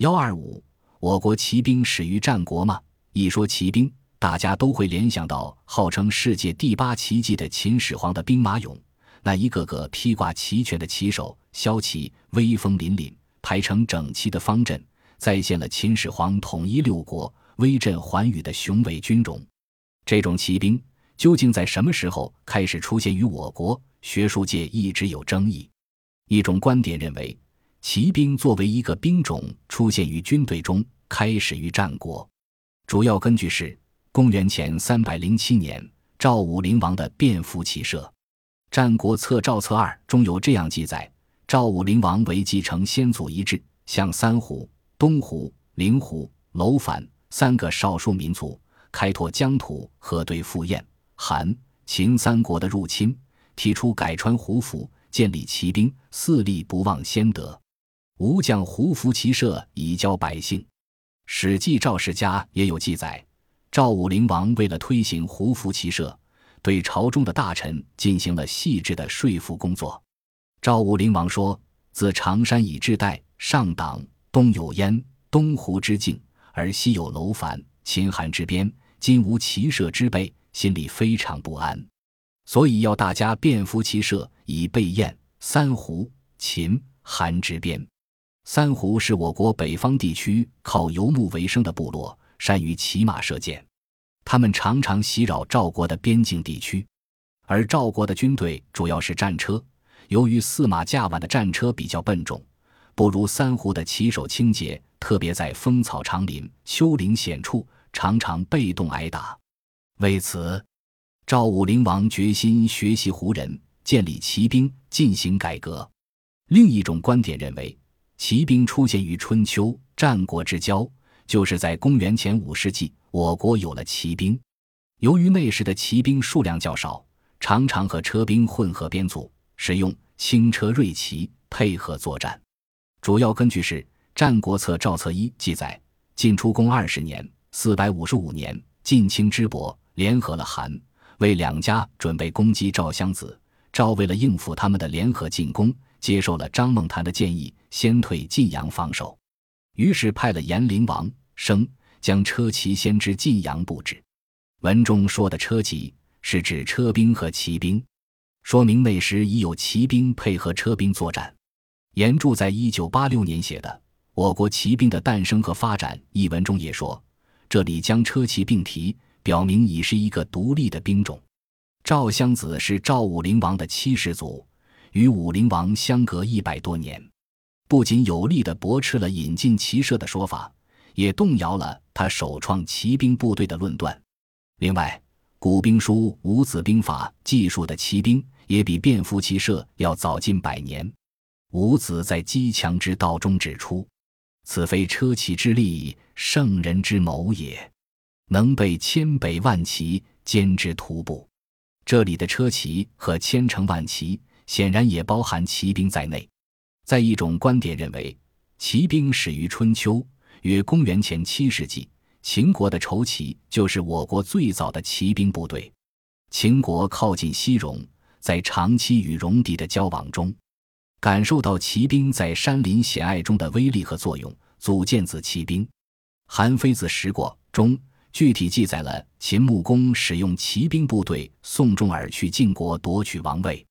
幺二五，我国骑兵始于战国吗？一说骑兵，大家都会联想到号称世界第八奇迹的秦始皇的兵马俑，那一个个披挂齐全的骑手，骁骑威风凛凛，排成整齐的方阵，再现了秦始皇统一六国、威震寰宇的雄伟军容。这种骑兵究竟在什么时候开始出现于我国？学术界一直有争议。一种观点认为，骑兵作为一个兵种出现于军队中，开始于战国。主要根据是公元前三百零七年赵武灵王的便服骑射，《战国策·赵策二》中有这样记载：赵武灵王为继承先祖遗志，向三胡、东胡、灵胡、楼烦三个少数民族开拓疆土，和对赴燕、韩、秦三国的入侵，提出改穿胡服，建立骑兵，四立不忘先德，吴将胡服骑射以教百姓。《史记·赵世家》也有记载，赵武灵王为了推行胡服骑射，对朝中的大臣进行了细致的说服工作。赵武灵王说：“自常山以至代，上党东有燕、东胡之境，而西有楼烦、秦韩之边，今无骑射之备，心里非常不安，所以要大家便服骑射，以备燕、三胡、秦、韩之边。”三胡是我国北方地区靠游牧为生的部落，善于骑马射箭。他们常常袭扰赵国的边境地区，而赵国的军队主要是战车。由于驷马驾晚的战车比较笨重，不如三胡的骑手轻捷，特别在风草长林、丘陵险处，常常被动挨打。为此，赵武灵王决心学习胡人，建立骑兵，进行改革。另一种观点认为。骑兵出现于春秋战国之交，就是在公元前五世纪，我国有了骑兵。由于那时的骑兵数量较少，常常和车兵混合编组，使用轻车锐骑配合作战。主要根据是《战国策·赵策一》记载：晋出公二十年（四百五十五年），晋卿之伯联合了韩、魏两家，准备攻击赵襄子。赵为了应付他们的联合进攻。接受了张孟谈的建议，先退晋阳防守，于是派了延陵王生将车骑先至晋阳布置。文中说的车骑是指车兵和骑兵，说明那时已有骑兵配合车兵作战。严著在一九八六年写的《我国骑兵的诞生和发展》一文中也说，这里将车骑并提，表明已是一个独立的兵种。赵襄子是赵武灵王的七世祖。与武灵王相隔一百多年，不仅有力地驳斥了引进骑射的说法，也动摇了他首创骑兵部队的论断。另外，古兵书《五子兵法》记述的骑兵也比便服骑射要早近百年。伍子在《击强之道》中指出：“此非车骑之力，圣人之谋也，能备千百万骑，兼之徒步。”这里的车骑和千乘万骑。显然也包含骑兵在内。在一种观点认为，骑兵始于春秋，约公元前七世纪，秦国的筹骑就是我国最早的骑兵部队。秦国靠近西戎，在长期与戎狄的交往中，感受到骑兵在山林险隘中的威力和作用，组建子骑兵。《韩非子·十过》中具体记载了秦穆公使用骑兵部队送重耳去晋国夺取王位。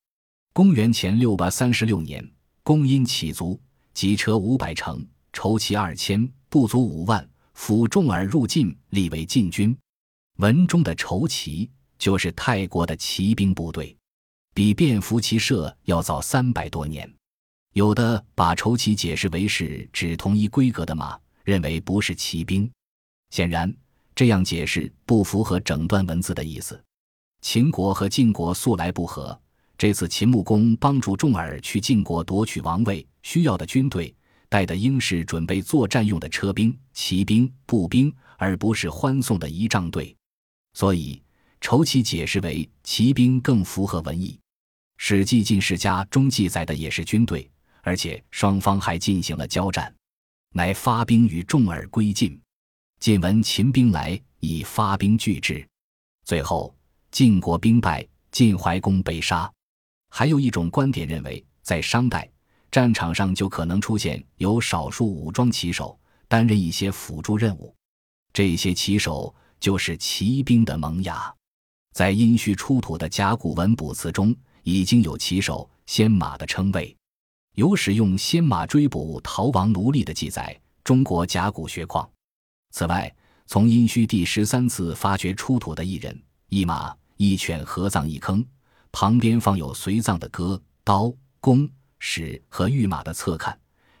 公元前六百三十六年，公因起卒，骑车五百乘，筹骑二千，不足五万，辅重而入晋，立为晋军。文中的筹骑就是泰国的骑兵部队，比便服骑射要早三百多年。有的把筹骑解释为是指同一规格的马，认为不是骑兵。显然，这样解释不符合整段文字的意思。秦国和晋国素来不和。这次秦穆公帮助重耳去晋国夺取王位，需要的军队带的应是准备作战用的车兵、骑兵、步兵，而不是欢送的仪仗队。所以，筹骑解释为骑兵更符合文意。《史记·晋世家》中记载的也是军队，而且双方还进行了交战，乃发兵与重耳归晋。晋闻秦兵来，以发兵拒之，最后晋国兵败，晋怀公被杀。还有一种观点认为，在商代战场上就可能出现有少数武装骑手，担任一些辅助任务。这些骑手就是骑兵的萌芽。在殷墟出土的甲骨文卜辞中，已经有骑手、先马的称谓，有使用先马追捕逃亡奴隶的记载。中国甲骨学况。此外，从殷墟第十三次发掘出土的一人、一马、一犬合葬一坑，旁边放有随葬的戈、刀、弓、矢和御马的侧看，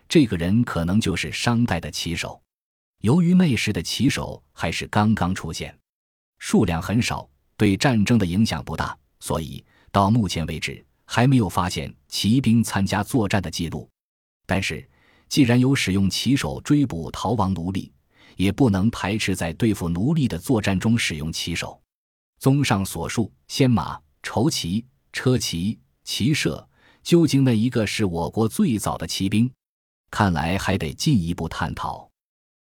这个人可能就是商代的骑手。由于那时的骑手还是刚刚出现，数量很少。对战争的影响不大，所以到目前为止还没有发现骑兵参加作战的记录。但是，既然有使用骑手追捕逃亡奴隶，也不能排斥在对付奴隶的作战中使用骑手。综上所述，先马、筹骑、车骑、骑射，究竟那一个是我国最早的骑兵？看来还得进一步探讨。